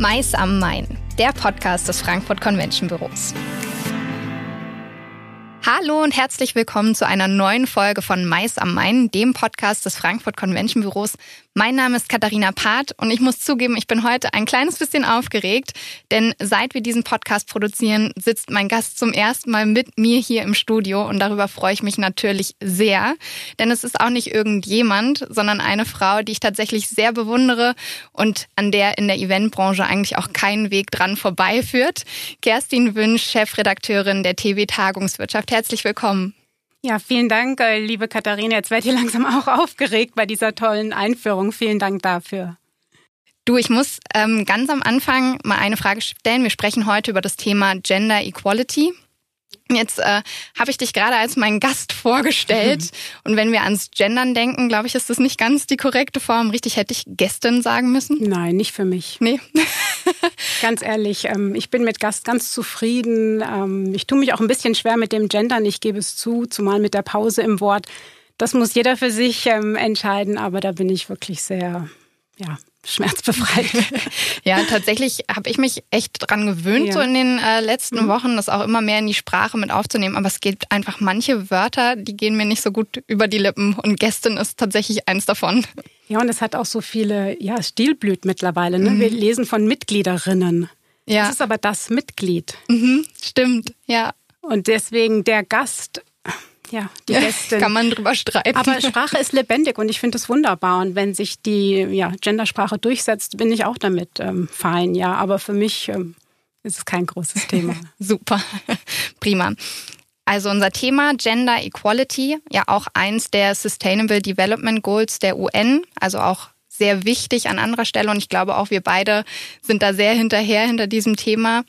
Mais am Main, der Podcast des Frankfurt Convention Büros. Hallo und herzlich willkommen zu einer neuen Folge von Mais am Main, dem Podcast des Frankfurt Convention Büros. Mein Name ist Katharina Part und ich muss zugeben, ich bin heute ein kleines bisschen aufgeregt, denn seit wir diesen Podcast produzieren, sitzt mein Gast zum ersten Mal mit mir hier im Studio und darüber freue ich mich natürlich sehr, denn es ist auch nicht irgendjemand, sondern eine Frau, die ich tatsächlich sehr bewundere und an der in der Eventbranche eigentlich auch keinen Weg dran vorbeiführt. Kerstin Wünsch, Chefredakteurin der TV Tagungswirtschaft. Herzlich willkommen. Ja, vielen Dank, äh, liebe Katharina. Jetzt werde ich langsam auch aufgeregt bei dieser tollen Einführung. Vielen Dank dafür. Du, ich muss ähm, ganz am Anfang mal eine Frage stellen. Wir sprechen heute über das Thema Gender Equality. Jetzt äh, habe ich dich gerade als meinen Gast vorgestellt. Mhm. Und wenn wir ans Gendern denken, glaube ich, ist das nicht ganz die korrekte Form. Richtig, hätte ich Gästin sagen müssen? Nein, nicht für mich. Nee. ganz ehrlich, ähm, ich bin mit Gast ganz zufrieden. Ähm, ich tue mich auch ein bisschen schwer mit dem Gendern, ich gebe es zu, zumal mit der Pause im Wort. Das muss jeder für sich ähm, entscheiden, aber da bin ich wirklich sehr, ja, schmerzbefreit. ja, tatsächlich habe ich mich echt dran gewöhnt, ja. so in den äh, letzten mhm. Wochen, das auch immer mehr in die Sprache mit aufzunehmen. Aber es gibt einfach manche Wörter, die gehen mir nicht so gut über die Lippen. Und Gästin ist tatsächlich eins davon. Ja, und es hat auch so viele, ja, Stilblüt mittlerweile. Ne? Mhm. Wir lesen von Mitgliederinnen. Ja. Das ist aber das Mitglied. Mhm, stimmt, ja. Und deswegen der Gast ja, die Gäste. Kann man drüber streiten. Aber Sprache ist lebendig und ich finde es wunderbar. Und wenn sich die ja, Gendersprache durchsetzt, bin ich auch damit ähm, fein. Ja, aber für mich ähm, ist es kein großes Thema. Super, prima. Also unser Thema Gender Equality, ja auch eins der Sustainable Development Goals der UN, also auch sehr wichtig an anderer Stelle. Und ich glaube auch wir beide sind da sehr hinterher hinter diesem Thema.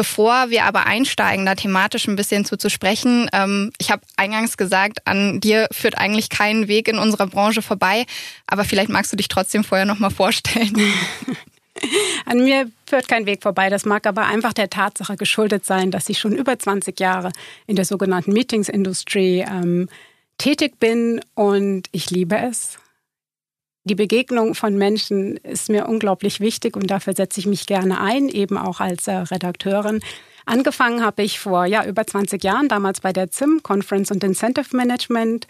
Bevor wir aber einsteigen, da thematisch ein bisschen zu, zu sprechen, ähm, ich habe eingangs gesagt, an dir führt eigentlich kein Weg in unserer Branche vorbei, aber vielleicht magst du dich trotzdem vorher noch mal vorstellen. An mir führt kein Weg vorbei. Das mag aber einfach der Tatsache geschuldet sein, dass ich schon über 20 Jahre in der sogenannten Meetingsindustrie ähm, tätig bin und ich liebe es die Begegnung von Menschen ist mir unglaublich wichtig und dafür setze ich mich gerne ein, eben auch als äh, Redakteurin. Angefangen habe ich vor ja, über 20 Jahren, damals bei der ZIM, Conference und Incentive Management,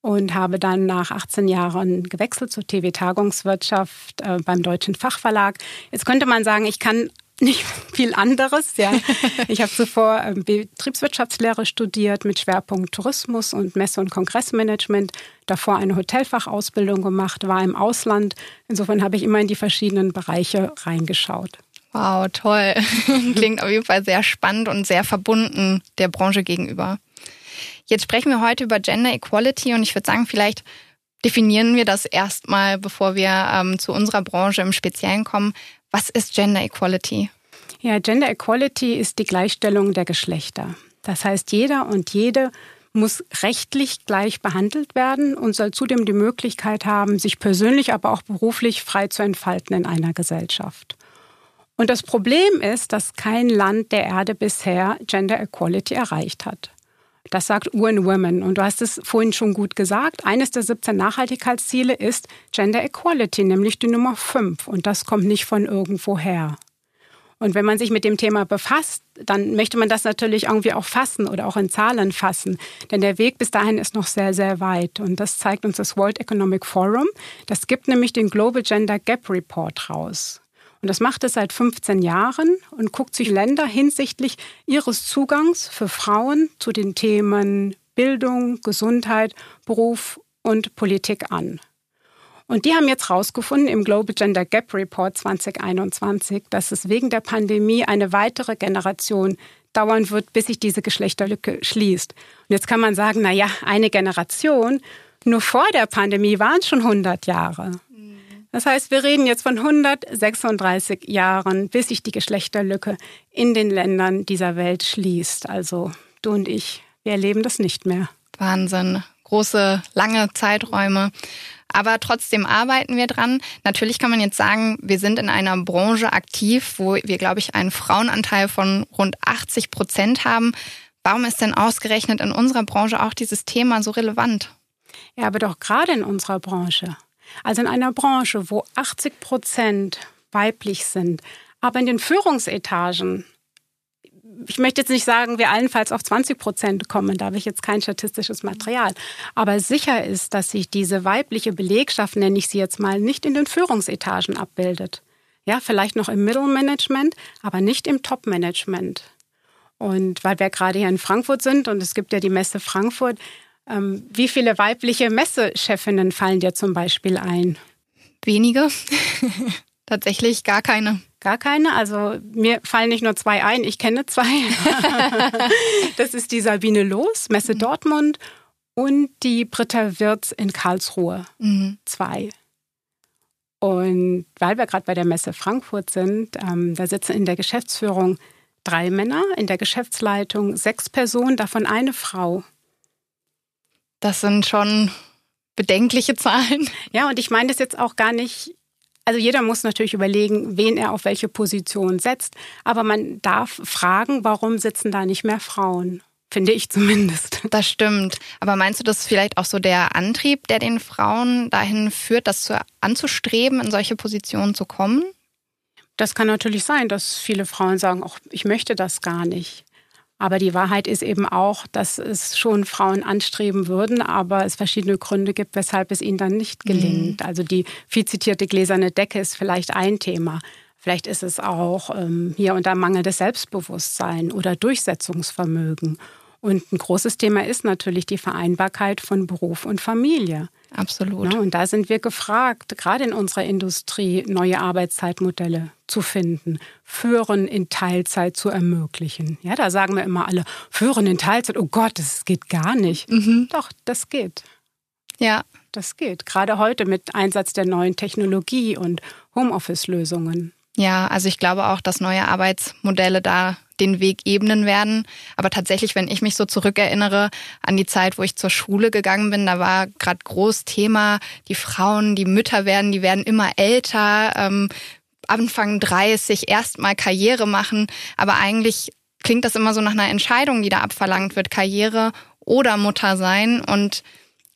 und habe dann nach 18 Jahren gewechselt zur TV Tagungswirtschaft äh, beim Deutschen Fachverlag. Jetzt könnte man sagen, ich kann nicht viel anderes. Ja. Ich habe zuvor ähm, Betriebswirtschaftslehre studiert mit Schwerpunkt Tourismus und Messe- und Kongressmanagement. Davor eine Hotelfachausbildung gemacht, war im Ausland. Insofern habe ich immer in die verschiedenen Bereiche reingeschaut. Wow, toll. Klingt auf jeden Fall sehr spannend und sehr verbunden der Branche gegenüber. Jetzt sprechen wir heute über Gender Equality und ich würde sagen, vielleicht definieren wir das erstmal, bevor wir ähm, zu unserer Branche im Speziellen kommen. Was ist Gender Equality? Ja, Gender Equality ist die Gleichstellung der Geschlechter. Das heißt, jeder und jede muss rechtlich gleich behandelt werden und soll zudem die Möglichkeit haben, sich persönlich, aber auch beruflich frei zu entfalten in einer Gesellschaft. Und das Problem ist, dass kein Land der Erde bisher Gender Equality erreicht hat. Das sagt UN Women. Und du hast es vorhin schon gut gesagt. Eines der 17 Nachhaltigkeitsziele ist Gender Equality, nämlich die Nummer 5. Und das kommt nicht von irgendwoher. Und wenn man sich mit dem Thema befasst, dann möchte man das natürlich irgendwie auch fassen oder auch in Zahlen fassen. Denn der Weg bis dahin ist noch sehr, sehr weit. Und das zeigt uns das World Economic Forum. Das gibt nämlich den Global Gender Gap Report raus. Und das macht es seit 15 Jahren und guckt sich Länder hinsichtlich ihres Zugangs für Frauen zu den Themen Bildung, Gesundheit, Beruf und Politik an. Und die haben jetzt herausgefunden im Global Gender Gap Report 2021, dass es wegen der Pandemie eine weitere Generation dauern wird, bis sich diese Geschlechterlücke schließt. Und jetzt kann man sagen, na ja, eine Generation. Nur vor der Pandemie waren es schon 100 Jahre. Das heißt, wir reden jetzt von 136 Jahren, bis sich die Geschlechterlücke in den Ländern dieser Welt schließt. Also du und ich, wir erleben das nicht mehr. Wahnsinn. Große, lange Zeiträume. Aber trotzdem arbeiten wir dran. Natürlich kann man jetzt sagen, wir sind in einer Branche aktiv, wo wir, glaube ich, einen Frauenanteil von rund 80 Prozent haben. Warum ist denn ausgerechnet in unserer Branche auch dieses Thema so relevant? Ja, aber doch gerade in unserer Branche. Also in einer Branche, wo 80 Prozent weiblich sind. Aber in den Führungsetagen, ich möchte jetzt nicht sagen, wir allenfalls auf 20 Prozent kommen, da habe ich jetzt kein statistisches Material. Aber sicher ist, dass sich diese weibliche Belegschaft, nenne ich sie jetzt mal, nicht in den Führungsetagen abbildet. Ja, vielleicht noch im Mittelmanagement, aber nicht im Top-Management. Und weil wir gerade hier in Frankfurt sind und es gibt ja die Messe Frankfurt, wie viele weibliche Messechefinnen fallen dir zum Beispiel ein? Wenige. Tatsächlich gar keine. Gar keine. Also mir fallen nicht nur zwei ein, ich kenne zwei. das ist die Sabine Los, Messe mhm. Dortmund und die Britta Wirz in Karlsruhe. Mhm. Zwei. Und weil wir gerade bei der Messe Frankfurt sind, ähm, da sitzen in der Geschäftsführung drei Männer, in der Geschäftsleitung sechs Personen, davon eine Frau. Das sind schon bedenkliche Zahlen. Ja, und ich meine das jetzt auch gar nicht. Also jeder muss natürlich überlegen, wen er auf welche Position setzt. Aber man darf fragen, warum sitzen da nicht mehr Frauen? Finde ich zumindest. Das stimmt. Aber meinst du, das ist vielleicht auch so der Antrieb, der den Frauen dahin führt, das zu, anzustreben, in solche Positionen zu kommen? Das kann natürlich sein, dass viele Frauen sagen, auch ich möchte das gar nicht. Aber die Wahrheit ist eben auch, dass es schon Frauen anstreben würden, aber es verschiedene Gründe gibt, weshalb es ihnen dann nicht gelingt. Mhm. Also die viel zitierte gläserne Decke ist vielleicht ein Thema. Vielleicht ist es auch ähm, hier unter mangelndes Selbstbewusstsein oder Durchsetzungsvermögen. Und ein großes Thema ist natürlich die Vereinbarkeit von Beruf und Familie. Absolut. Ja, und da sind wir gefragt, gerade in unserer Industrie neue Arbeitszeitmodelle zu finden, Führen in Teilzeit zu ermöglichen. Ja, da sagen wir immer alle, Führen in Teilzeit, oh Gott, das geht gar nicht. Mhm. Doch, das geht. Ja. Das geht. Gerade heute mit Einsatz der neuen Technologie und Homeoffice-Lösungen. Ja, also ich glaube auch, dass neue Arbeitsmodelle da den Weg ebnen werden. Aber tatsächlich, wenn ich mich so zurückerinnere an die Zeit, wo ich zur Schule gegangen bin, da war gerade groß Thema, die Frauen, die Mütter werden, die werden immer älter, ähm, Anfang 30, erstmal Karriere machen. Aber eigentlich klingt das immer so nach einer Entscheidung, die da abverlangt wird, Karriere oder Mutter sein. Und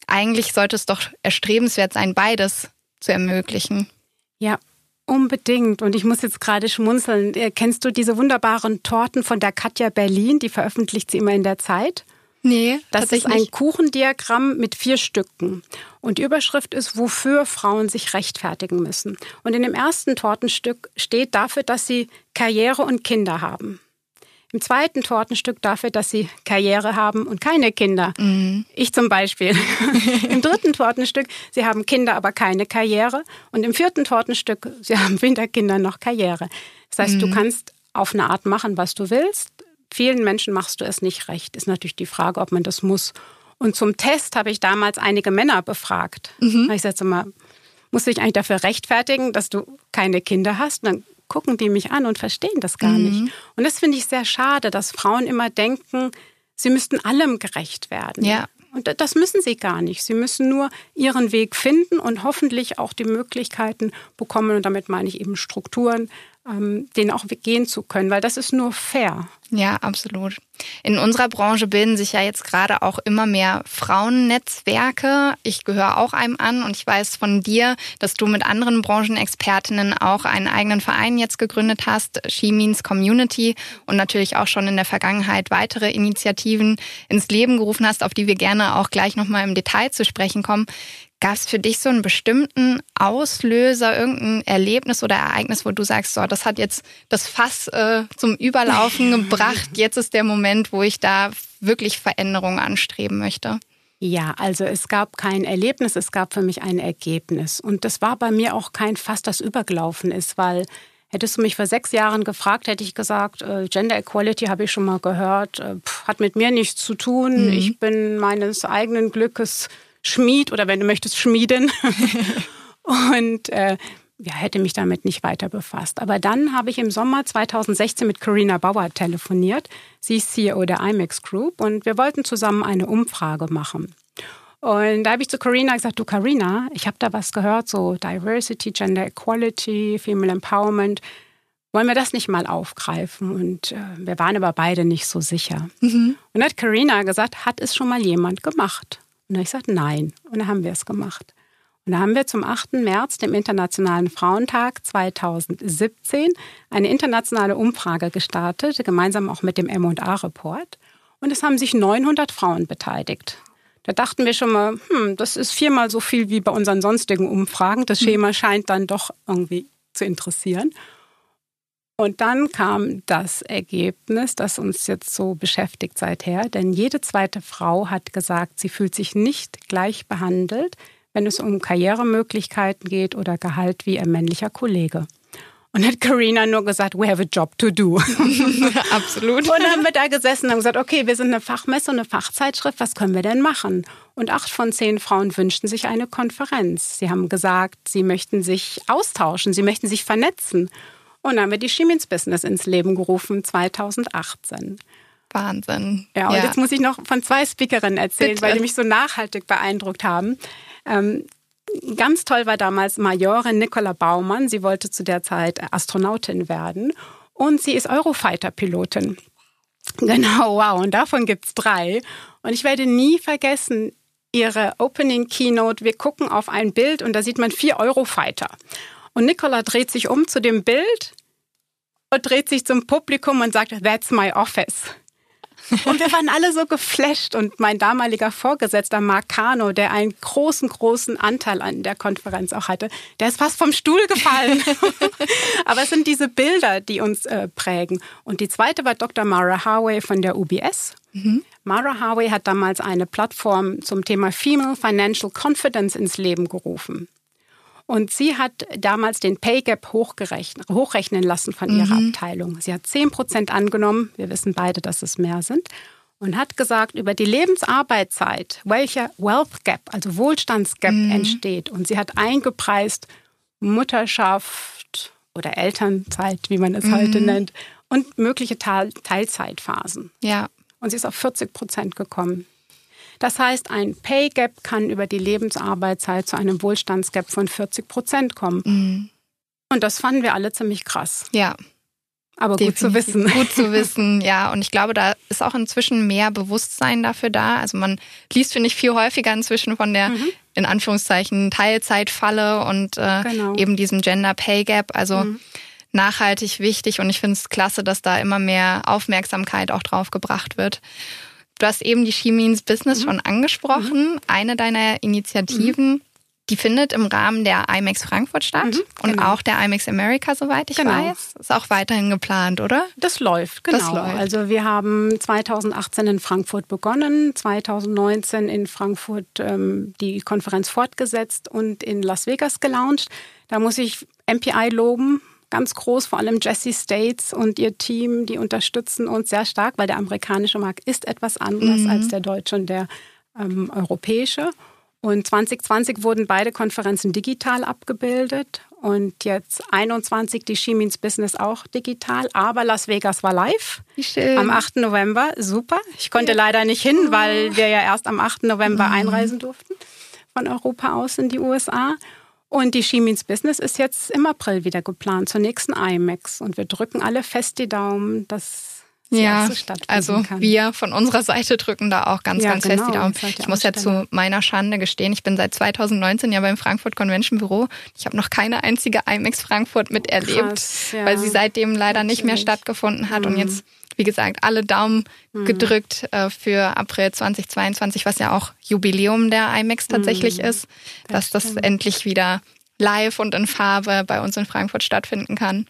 eigentlich sollte es doch erstrebenswert sein, beides zu ermöglichen. Ja, Unbedingt. Und ich muss jetzt gerade schmunzeln. Äh, kennst du diese wunderbaren Torten von der Katja Berlin? Die veröffentlicht sie immer in der Zeit. Nee, das ist ein Kuchendiagramm mit vier Stücken. Und die Überschrift ist, wofür Frauen sich rechtfertigen müssen. Und in dem ersten Tortenstück steht dafür, dass sie Karriere und Kinder haben. Im zweiten Tortenstück dafür, dass sie Karriere haben und keine Kinder. Mhm. Ich zum Beispiel. Im dritten Tortenstück, sie haben Kinder, aber keine Karriere. Und im vierten Tortenstück, sie haben weder Kinder noch Karriere. Das heißt, mhm. du kannst auf eine Art machen, was du willst. Vielen Menschen machst du es nicht recht. Ist natürlich die Frage, ob man das muss. Und zum Test habe ich damals einige Männer befragt. Mhm. Ich sagte mal, musst du dich eigentlich dafür rechtfertigen, dass du keine Kinder hast? Und dann gucken die mich an und verstehen das gar mhm. nicht. Und das finde ich sehr schade, dass Frauen immer denken, sie müssten allem gerecht werden. Ja. Und das müssen sie gar nicht. Sie müssen nur ihren Weg finden und hoffentlich auch die Möglichkeiten bekommen. Und damit meine ich eben Strukturen, ähm, denen auch gehen zu können, weil das ist nur fair. Ja, absolut. In unserer Branche bilden sich ja jetzt gerade auch immer mehr Frauennetzwerke. Ich gehöre auch einem an und ich weiß von dir, dass du mit anderen Branchenexpertinnen auch einen eigenen Verein jetzt gegründet hast, She Means Community und natürlich auch schon in der Vergangenheit weitere Initiativen ins Leben gerufen hast, auf die wir gerne auch gleich nochmal im Detail zu sprechen kommen. Gab es für dich so einen bestimmten Auslöser, irgendein Erlebnis oder Ereignis, wo du sagst, so, das hat jetzt das Fass äh, zum Überlaufen gebracht, jetzt ist der Moment, wo ich da wirklich Veränderungen anstreben möchte? Ja, also es gab kein Erlebnis, es gab für mich ein Ergebnis. Und das war bei mir auch kein Fass, das übergelaufen ist, weil hättest du mich vor sechs Jahren gefragt, hätte ich gesagt, äh, Gender Equality habe ich schon mal gehört, äh, hat mit mir nichts zu tun. Mhm. Ich bin meines eigenen Glückes Schmied oder wenn du möchtest, Schmiedin. und äh, ja, hätte mich damit nicht weiter befasst. Aber dann habe ich im Sommer 2016 mit Carina Bauer telefoniert. Sie ist CEO der IMAX Group und wir wollten zusammen eine Umfrage machen. Und da habe ich zu Carina gesagt, du Carina, ich habe da was gehört, so Diversity, Gender Equality, Female Empowerment. Wollen wir das nicht mal aufgreifen? Und äh, wir waren aber beide nicht so sicher. Mhm. Und hat Carina gesagt, hat es schon mal jemand gemacht? Und dann habe ich gesagt, nein. Und dann haben wir es gemacht. Und da haben wir zum 8. März, dem Internationalen Frauentag 2017, eine internationale Umfrage gestartet, gemeinsam auch mit dem M&A-Report. Und es haben sich 900 Frauen beteiligt. Da dachten wir schon mal, hm, das ist viermal so viel wie bei unseren sonstigen Umfragen. Das Schema scheint dann doch irgendwie zu interessieren. Und dann kam das Ergebnis, das uns jetzt so beschäftigt seither. Denn jede zweite Frau hat gesagt, sie fühlt sich nicht gleich behandelt, wenn es um Karrieremöglichkeiten geht oder Gehalt wie ein männlicher Kollege. Und hat Karina nur gesagt, we have a job to do. Absolut. Und dann haben wir da gesessen und gesagt, okay, wir sind eine Fachmesse und eine Fachzeitschrift, was können wir denn machen? Und acht von zehn Frauen wünschten sich eine Konferenz. Sie haben gesagt, sie möchten sich austauschen, sie möchten sich vernetzen. Und dann haben wir die Chemins Business ins Leben gerufen, 2018. Wahnsinn. Ja, und ja. jetzt muss ich noch von zwei Speakerinnen erzählen, Bitte. weil die mich so nachhaltig beeindruckt haben. Ähm, ganz toll war damals Majorin Nicola Baumann. Sie wollte zu der Zeit Astronautin werden. Und sie ist Eurofighter-Pilotin. Genau, wow. Und davon gibt es drei. Und ich werde nie vergessen, ihre Opening Keynote. Wir gucken auf ein Bild und da sieht man vier Eurofighter. Und Nicola dreht sich um zu dem Bild und dreht sich zum Publikum und sagt, That's my office. Und wir waren alle so geflasht. Und mein damaliger Vorgesetzter, Mark Kano, der einen großen, großen Anteil an der Konferenz auch hatte, der ist fast vom Stuhl gefallen. Aber es sind diese Bilder, die uns äh, prägen. Und die zweite war Dr. Mara Harway von der UBS. Mhm. Mara Harway hat damals eine Plattform zum Thema Female Financial Confidence ins Leben gerufen. Und sie hat damals den Pay Gap hochrechnen lassen von ihrer mhm. Abteilung. Sie hat 10 Prozent angenommen. Wir wissen beide, dass es mehr sind. Und hat gesagt, über die Lebensarbeitszeit, welcher Wealth Gap, also Wohlstandsgap mhm. entsteht. Und sie hat eingepreist Mutterschaft oder Elternzeit, wie man es mhm. heute nennt, und mögliche Teilzeitphasen. Ja. Und sie ist auf 40 Prozent gekommen. Das heißt, ein Pay Gap kann über die Lebensarbeitszeit zu einem Wohlstandsgap von 40 Prozent kommen. Mhm. Und das fanden wir alle ziemlich krass. Ja. Aber Definitiv. gut zu wissen. Gut zu wissen, ja. Und ich glaube, da ist auch inzwischen mehr Bewusstsein dafür da. Also man liest, finde ich, viel häufiger inzwischen von der, mhm. in Anführungszeichen, Teilzeitfalle und äh, genau. eben diesem Gender Pay Gap. Also mhm. nachhaltig wichtig. Und ich finde es klasse, dass da immer mehr Aufmerksamkeit auch drauf gebracht wird. Du hast eben die She Means Business mhm. schon angesprochen. Mhm. Eine deiner Initiativen, mhm. die findet im Rahmen der IMAX Frankfurt statt mhm, und genau. auch der IMAX America, soweit ich genau. weiß. Ist auch weiterhin geplant, oder? Das läuft, genau. Das läuft. Also wir haben 2018 in Frankfurt begonnen, 2019 in Frankfurt ähm, die Konferenz fortgesetzt und in Las Vegas gelauncht. Da muss ich MPI loben, ganz groß, vor allem Jesse States und ihr Team, die unterstützen uns sehr stark, weil der amerikanische Markt ist etwas anderes mhm. als der deutsche und der ähm, europäische. Und 2020 wurden beide Konferenzen digital abgebildet und jetzt 21 die Shimins Business auch digital, aber Las Vegas war live am 8. November. Super. Ich konnte ja. leider nicht hin, weil wir ja erst am 8. November mhm. einreisen durften von Europa aus in die USA. Und die Chemins Business ist jetzt im April wieder geplant zur nächsten IMAX. Und wir drücken alle fest die Daumen, dass ja, also kann. wir von unserer Seite drücken da auch ganz, ja, ganz genau, fest die genau, Daumen. Ich muss ja zu meiner Schande gestehen, ich bin seit 2019 ja beim Frankfurt Convention Büro. Ich habe noch keine einzige IMAX Frankfurt miterlebt, Krass, ja. weil sie seitdem leider Natürlich. nicht mehr stattgefunden hat. Mhm. Und jetzt wie gesagt, alle Daumen mhm. gedrückt äh, für April 2022, was ja auch Jubiläum der IMAX tatsächlich mhm. ist, dass das, das endlich wieder live und in Farbe bei uns in Frankfurt stattfinden kann.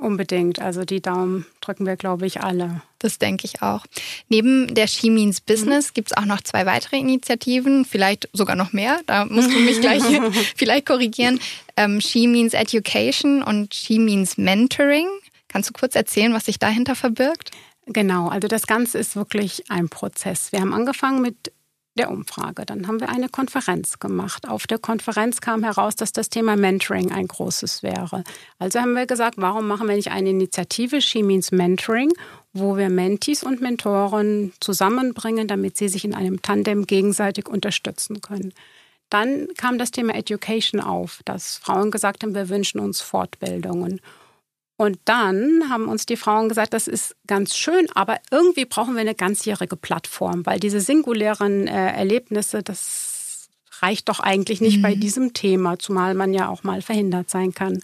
Unbedingt. Also die Daumen drücken wir, glaube ich, alle. Das denke ich auch. Neben der She Means Business mhm. gibt es auch noch zwei weitere Initiativen, vielleicht sogar noch mehr. Da musst du mich gleich vielleicht korrigieren. Ähm, She Means Education und She Means Mentoring. Kannst du kurz erzählen, was sich dahinter verbirgt? Genau, also das Ganze ist wirklich ein Prozess. Wir haben angefangen mit der Umfrage. Dann haben wir eine Konferenz gemacht. Auf der Konferenz kam heraus, dass das Thema Mentoring ein großes wäre. Also haben wir gesagt, warum machen wir nicht eine Initiative She Means Mentoring, wo wir Mentees und Mentoren zusammenbringen, damit sie sich in einem Tandem gegenseitig unterstützen können. Dann kam das Thema Education auf, dass Frauen gesagt haben, wir wünschen uns Fortbildungen. Und dann haben uns die Frauen gesagt, das ist ganz schön, aber irgendwie brauchen wir eine ganzjährige Plattform, weil diese singulären äh, Erlebnisse, das reicht doch eigentlich nicht mhm. bei diesem Thema, zumal man ja auch mal verhindert sein kann.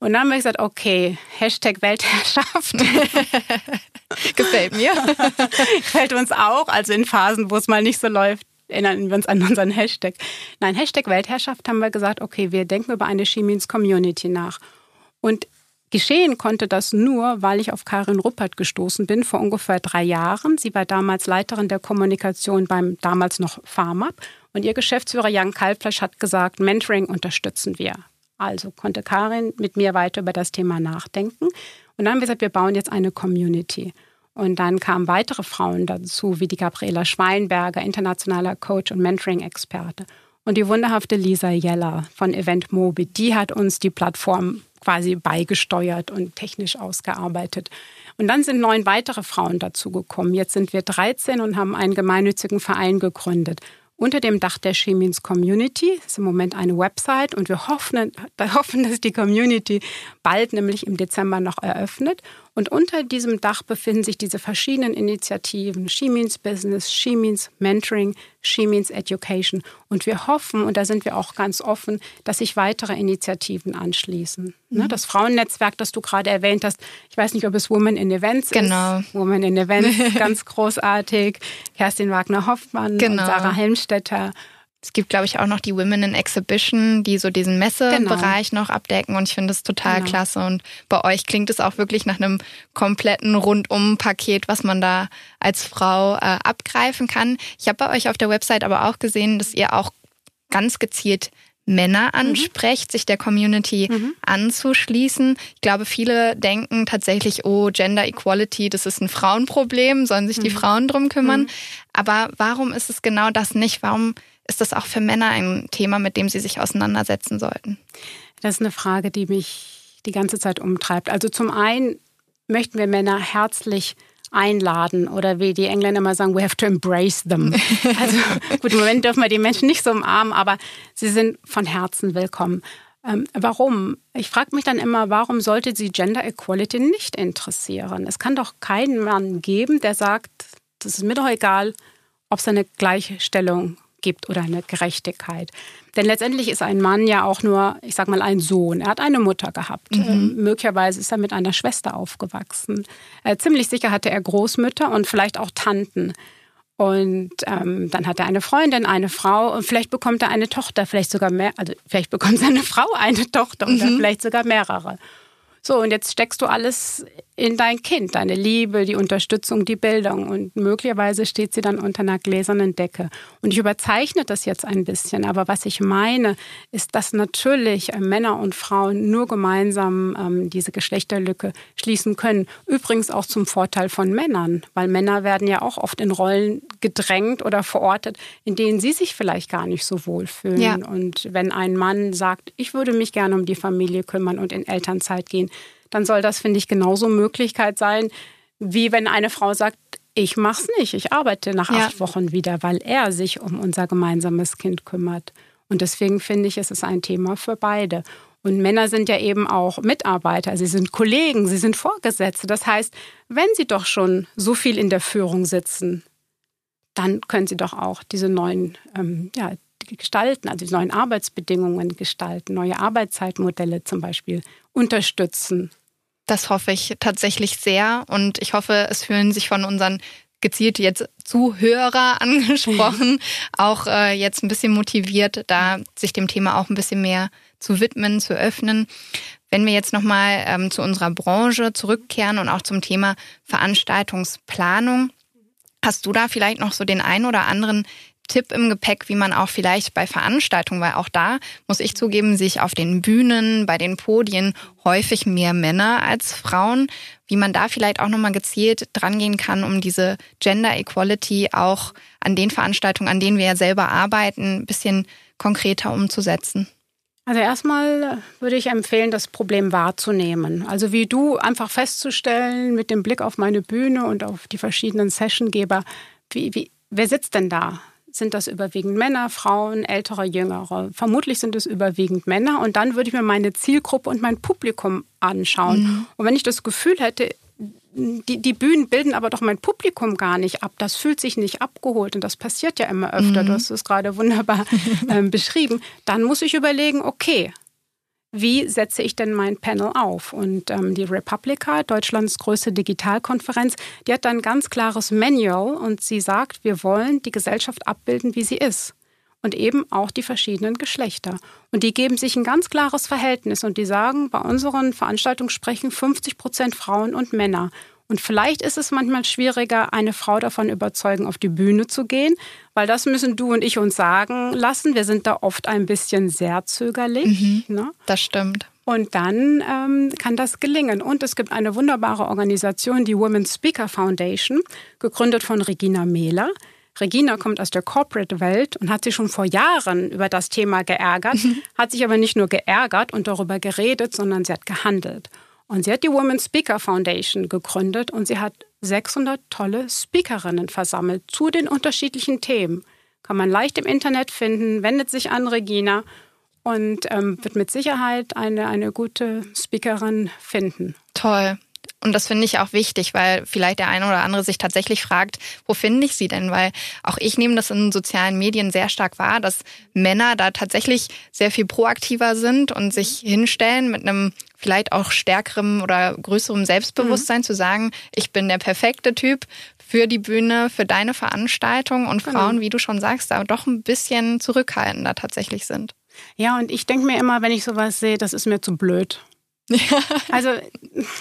Und dann haben wir gesagt, okay, Hashtag Weltherrschaft. Gefällt mir. Gefällt uns auch. Also in Phasen, wo es mal nicht so läuft, erinnern wir uns an unseren Hashtag. Nein, Hashtag Weltherrschaft haben wir gesagt, okay, wir denken über eine Chemins Community nach. Und geschehen konnte das nur, weil ich auf Karin Ruppert gestoßen bin vor ungefähr drei Jahren. Sie war damals Leiterin der Kommunikation beim damals noch Pharmap. Und ihr Geschäftsführer Jan Kalbfleisch hat gesagt, Mentoring unterstützen wir. Also konnte Karin mit mir weiter über das Thema nachdenken. Und dann haben wir gesagt, wir bauen jetzt eine Community. Und dann kamen weitere Frauen dazu, wie die Gabriela Schweinberger, internationaler Coach und Mentoring-Experte. Und die wunderhafte Lisa Jeller von Event Mobi, die hat uns die Plattform quasi beigesteuert und technisch ausgearbeitet. Und dann sind neun weitere Frauen dazugekommen. Jetzt sind wir 13 und haben einen gemeinnützigen Verein gegründet unter dem Dach der Chemins Community. Ist im Moment eine Website und wir hoffen, hoffen, dass die Community bald, nämlich im Dezember, noch eröffnet. Und unter diesem Dach befinden sich diese verschiedenen Initiativen, She Business, She Mentoring, She Education. Und wir hoffen, und da sind wir auch ganz offen, dass sich weitere Initiativen anschließen. Ne, mhm. Das Frauennetzwerk, das du gerade erwähnt hast, ich weiß nicht, ob es Women in Events genau. ist. Women in Events, ganz großartig. Kerstin Wagner-Hoffmann genau. und Sarah Helmstetter. Es gibt, glaube ich, auch noch die Women in Exhibition, die so diesen Messebereich genau. noch abdecken. Und ich finde das total genau. klasse. Und bei euch klingt es auch wirklich nach einem kompletten Rundum-Paket, was man da als Frau äh, abgreifen kann. Ich habe bei euch auf der Website aber auch gesehen, dass ihr auch ganz gezielt Männer mhm. ansprecht, mhm. sich der Community mhm. anzuschließen. Ich glaube, viele denken tatsächlich, oh, Gender Equality, das ist ein Frauenproblem, sollen sich mhm. die Frauen drum kümmern. Mhm. Aber warum ist es genau das nicht? Warum ist das auch für Männer ein Thema, mit dem sie sich auseinandersetzen sollten? Das ist eine Frage, die mich die ganze Zeit umtreibt. Also zum einen möchten wir Männer herzlich einladen oder wie die Engländer immer sagen, we have to embrace them. Also gut, im Moment dürfen wir die Menschen nicht so umarmen, aber sie sind von Herzen willkommen. Ähm, warum? Ich frage mich dann immer, warum sollte sie Gender Equality nicht interessieren? Es kann doch keinen Mann geben, der sagt, das ist mir doch egal, ob es eine Gleichstellung gibt oder eine Gerechtigkeit. Denn letztendlich ist ein Mann ja auch nur, ich sag mal, ein Sohn. Er hat eine Mutter gehabt. Mhm. Ähm, möglicherweise ist er mit einer Schwester aufgewachsen. Äh, ziemlich sicher hatte er Großmütter und vielleicht auch Tanten. Und ähm, dann hat er eine Freundin, eine Frau und vielleicht bekommt er eine Tochter, vielleicht sogar mehr, also vielleicht bekommt seine Frau eine Tochter mhm. oder vielleicht sogar mehrere. So, und jetzt steckst du alles in dein Kind, deine Liebe, die Unterstützung, die Bildung. Und möglicherweise steht sie dann unter einer gläsernen Decke. Und ich überzeichne das jetzt ein bisschen, aber was ich meine, ist, dass natürlich äh, Männer und Frauen nur gemeinsam ähm, diese Geschlechterlücke schließen können. Übrigens auch zum Vorteil von Männern, weil Männer werden ja auch oft in Rollen gedrängt oder verortet, in denen sie sich vielleicht gar nicht so wohlfühlen. Ja. Und wenn ein Mann sagt, ich würde mich gerne um die Familie kümmern und in Elternzeit gehen, dann soll das, finde ich, genauso Möglichkeit sein, wie wenn eine Frau sagt, ich mache es nicht, ich arbeite nach ja. acht Wochen wieder, weil er sich um unser gemeinsames Kind kümmert. Und deswegen finde ich, es ist ein Thema für beide. Und Männer sind ja eben auch Mitarbeiter, sie sind Kollegen, sie sind Vorgesetzte. Das heißt, wenn sie doch schon so viel in der Führung sitzen, dann können sie doch auch diese neuen ähm, ja, gestalten, also die neuen Arbeitsbedingungen gestalten, neue Arbeitszeitmodelle zum Beispiel unterstützen. Das hoffe ich tatsächlich sehr und ich hoffe, es fühlen sich von unseren gezielt jetzt Zuhörer angesprochen, auch äh, jetzt ein bisschen motiviert, da sich dem Thema auch ein bisschen mehr zu widmen, zu öffnen. Wenn wir jetzt nochmal ähm, zu unserer Branche zurückkehren und auch zum Thema Veranstaltungsplanung, hast du da vielleicht noch so den einen oder anderen Tipp im Gepäck, wie man auch vielleicht bei Veranstaltungen, weil auch da muss ich zugeben, sich auf den Bühnen, bei den Podien häufig mehr Männer als Frauen, wie man da vielleicht auch nochmal gezielt drangehen kann, um diese Gender Equality auch an den Veranstaltungen, an denen wir ja selber arbeiten, ein bisschen konkreter umzusetzen. Also erstmal würde ich empfehlen, das Problem wahrzunehmen. Also wie du einfach festzustellen mit dem Blick auf meine Bühne und auf die verschiedenen Sessiongeber, wie, wie, wer sitzt denn da? Sind das überwiegend Männer, Frauen, ältere, jüngere. Vermutlich sind es überwiegend Männer. Und dann würde ich mir meine Zielgruppe und mein Publikum anschauen. Mhm. Und wenn ich das Gefühl hätte, die, die Bühnen bilden aber doch mein Publikum gar nicht ab. Das fühlt sich nicht abgeholt und das passiert ja immer öfter. Mhm. Du hast es gerade wunderbar äh, beschrieben. Dann muss ich überlegen, okay, wie setze ich denn mein Panel auf? Und ähm, die Republica, Deutschlands größte Digitalkonferenz, die hat ein ganz klares Manual und sie sagt, wir wollen die Gesellschaft abbilden, wie sie ist. Und eben auch die verschiedenen Geschlechter. Und die geben sich ein ganz klares Verhältnis und die sagen, bei unseren Veranstaltungen sprechen 50 Prozent Frauen und Männer. Und vielleicht ist es manchmal schwieriger, eine Frau davon überzeugen, auf die Bühne zu gehen, weil das müssen du und ich uns sagen lassen. Wir sind da oft ein bisschen sehr zögerlich. Mhm, ne? Das stimmt. Und dann ähm, kann das gelingen. Und es gibt eine wunderbare Organisation, die Women's Speaker Foundation, gegründet von Regina Mehler. Regina kommt aus der Corporate-Welt und hat sich schon vor Jahren über das Thema geärgert, mhm. hat sich aber nicht nur geärgert und darüber geredet, sondern sie hat gehandelt. Und sie hat die Women Speaker Foundation gegründet und sie hat 600 tolle Speakerinnen versammelt zu den unterschiedlichen Themen. Kann man leicht im Internet finden, wendet sich an Regina und ähm, wird mit Sicherheit eine, eine gute Speakerin finden. Toll. Und das finde ich auch wichtig, weil vielleicht der eine oder andere sich tatsächlich fragt, wo finde ich sie denn? Weil auch ich nehme das in sozialen Medien sehr stark wahr, dass Männer da tatsächlich sehr viel proaktiver sind und sich hinstellen mit einem vielleicht auch stärkerem oder größerem Selbstbewusstsein mhm. zu sagen, ich bin der perfekte Typ für die Bühne, für deine Veranstaltung und genau. Frauen, wie du schon sagst, da doch ein bisschen zurückhaltender tatsächlich sind. Ja, und ich denke mir immer, wenn ich sowas sehe, das ist mir zu blöd. Also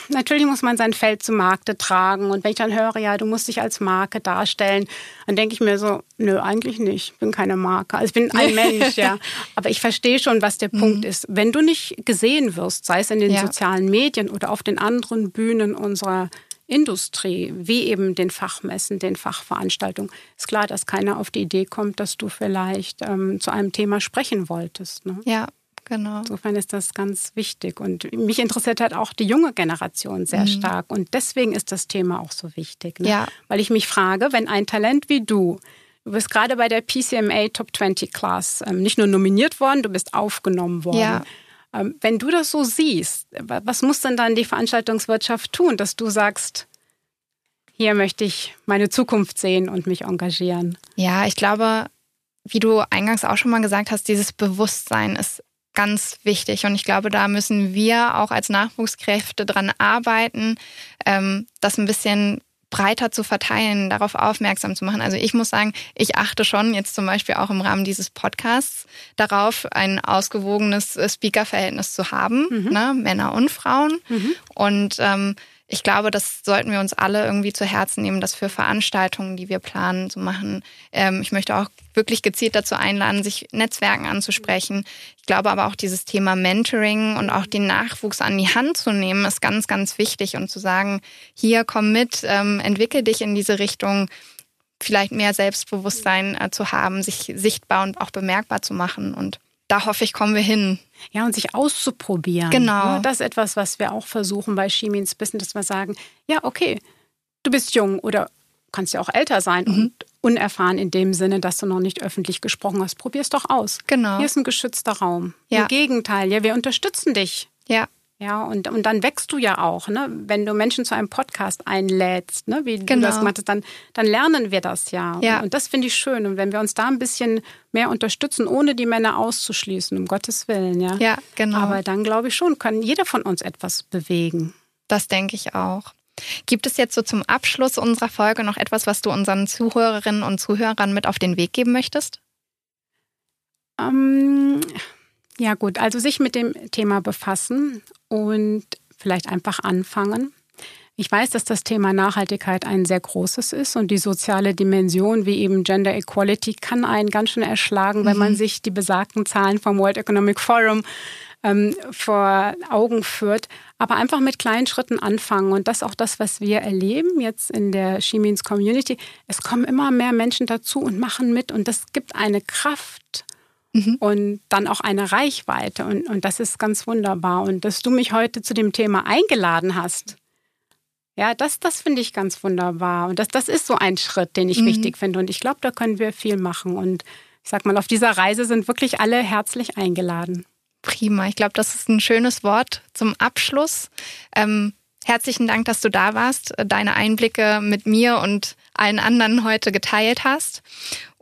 natürlich muss man sein Feld zu Markte tragen. Und wenn ich dann höre, ja, du musst dich als Marke darstellen, dann denke ich mir so, nö, eigentlich nicht. Ich bin keine Marke. Also ich bin ein Mensch, ja. Aber ich verstehe schon, was der mhm. Punkt ist. Wenn du nicht gesehen wirst, sei es in den ja. sozialen Medien oder auf den anderen Bühnen unserer Industrie, wie eben den Fachmessen, den Fachveranstaltungen, ist klar, dass keiner auf die Idee kommt, dass du vielleicht ähm, zu einem Thema sprechen wolltest. Ne? Ja, Genau. Insofern ist das ganz wichtig. Und mich interessiert halt auch die junge Generation sehr mhm. stark. Und deswegen ist das Thema auch so wichtig. Ne? Ja. Weil ich mich frage, wenn ein Talent wie du, du bist gerade bei der PCMA Top 20 Class ähm, nicht nur nominiert worden, du bist aufgenommen worden. Ja. Ähm, wenn du das so siehst, was muss denn dann die Veranstaltungswirtschaft tun, dass du sagst, hier möchte ich meine Zukunft sehen und mich engagieren? Ja, ich glaube, wie du eingangs auch schon mal gesagt hast, dieses Bewusstsein ist ganz wichtig. Und ich glaube, da müssen wir auch als Nachwuchskräfte dran arbeiten, ähm, das ein bisschen breiter zu verteilen, darauf aufmerksam zu machen. Also ich muss sagen, ich achte schon jetzt zum Beispiel auch im Rahmen dieses Podcasts darauf, ein ausgewogenes Speaker-Verhältnis zu haben, mhm. ne, Männer und Frauen. Mhm. Und ähm, ich glaube, das sollten wir uns alle irgendwie zu Herzen nehmen, das für Veranstaltungen, die wir planen, zu machen. Ähm, ich möchte auch wirklich gezielt dazu einladen, sich Netzwerken anzusprechen. Ich glaube aber auch dieses Thema Mentoring und auch den Nachwuchs an die Hand zu nehmen, ist ganz, ganz wichtig und zu sagen, hier komm mit, ähm, entwickel dich in diese Richtung vielleicht mehr Selbstbewusstsein äh, zu haben, sich sichtbar und auch bemerkbar zu machen. Und da hoffe ich, kommen wir hin. Ja, und sich auszuprobieren. Genau. Das ist etwas, was wir auch versuchen bei Chemins Business, dass wir sagen, ja, okay, du bist jung oder kannst ja auch älter sein mhm. und unerfahren in dem Sinne, dass du noch nicht öffentlich gesprochen hast. Probier es doch aus. Genau. Hier ist ein geschützter Raum. Ja. Im Gegenteil, ja, wir unterstützen dich. Ja. Ja, und, und dann wächst du ja auch, ne? Wenn du Menschen zu einem Podcast einlädst, ne? wie genau. du das gemacht hast, dann, dann lernen wir das ja. ja. Und, und das finde ich schön. Und wenn wir uns da ein bisschen mehr unterstützen, ohne die Männer auszuschließen, um Gottes Willen, ja. Ja, genau. Aber dann glaube ich schon, kann jeder von uns etwas bewegen. Das denke ich auch. Gibt es jetzt so zum Abschluss unserer Folge noch etwas, was du unseren Zuhörerinnen und Zuhörern mit auf den Weg geben möchtest? Ähm, ja gut, also sich mit dem Thema befassen und vielleicht einfach anfangen. Ich weiß, dass das Thema Nachhaltigkeit ein sehr großes ist und die soziale Dimension wie eben Gender Equality kann einen ganz schön erschlagen, mhm. wenn man mhm. sich die besagten Zahlen vom World Economic Forum ähm, vor Augen führt. Aber einfach mit kleinen Schritten anfangen und das ist auch das, was wir erleben jetzt in der Chemins Community. Es kommen immer mehr Menschen dazu und machen mit und das gibt eine Kraft mhm. und dann auch eine Reichweite. Und, und das ist ganz wunderbar. Und dass du mich heute zu dem Thema eingeladen hast, ja, das, das finde ich ganz wunderbar. Und das, das ist so ein Schritt, den ich mhm. wichtig finde. Und ich glaube, da können wir viel machen. Und ich sag mal, auf dieser Reise sind wirklich alle herzlich eingeladen. Prima. Ich glaube, das ist ein schönes Wort zum Abschluss. Ähm, herzlichen Dank, dass du da warst, deine Einblicke mit mir und allen anderen heute geteilt hast.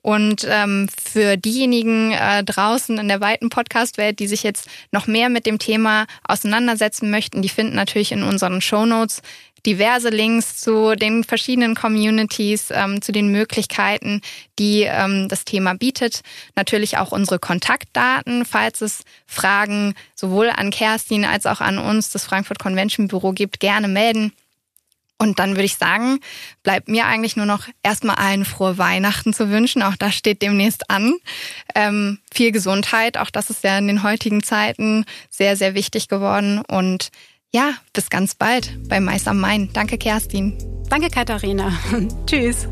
Und ähm, für diejenigen äh, draußen in der weiten Podcast-Welt, die sich jetzt noch mehr mit dem Thema auseinandersetzen möchten, die finden natürlich in unseren Show Notes diverse Links zu den verschiedenen Communities, ähm, zu den Möglichkeiten, die ähm, das Thema bietet. Natürlich auch unsere Kontaktdaten, falls es Fragen sowohl an Kerstin als auch an uns, das Frankfurt Convention Büro gibt, gerne melden. Und dann würde ich sagen, bleibt mir eigentlich nur noch erstmal allen frohe Weihnachten zu wünschen. Auch das steht demnächst an. Ähm, viel Gesundheit, auch das ist ja in den heutigen Zeiten sehr, sehr wichtig geworden. Und ja, bis ganz bald bei Mais am Main. Danke, Kerstin. Danke, Katharina. Tschüss.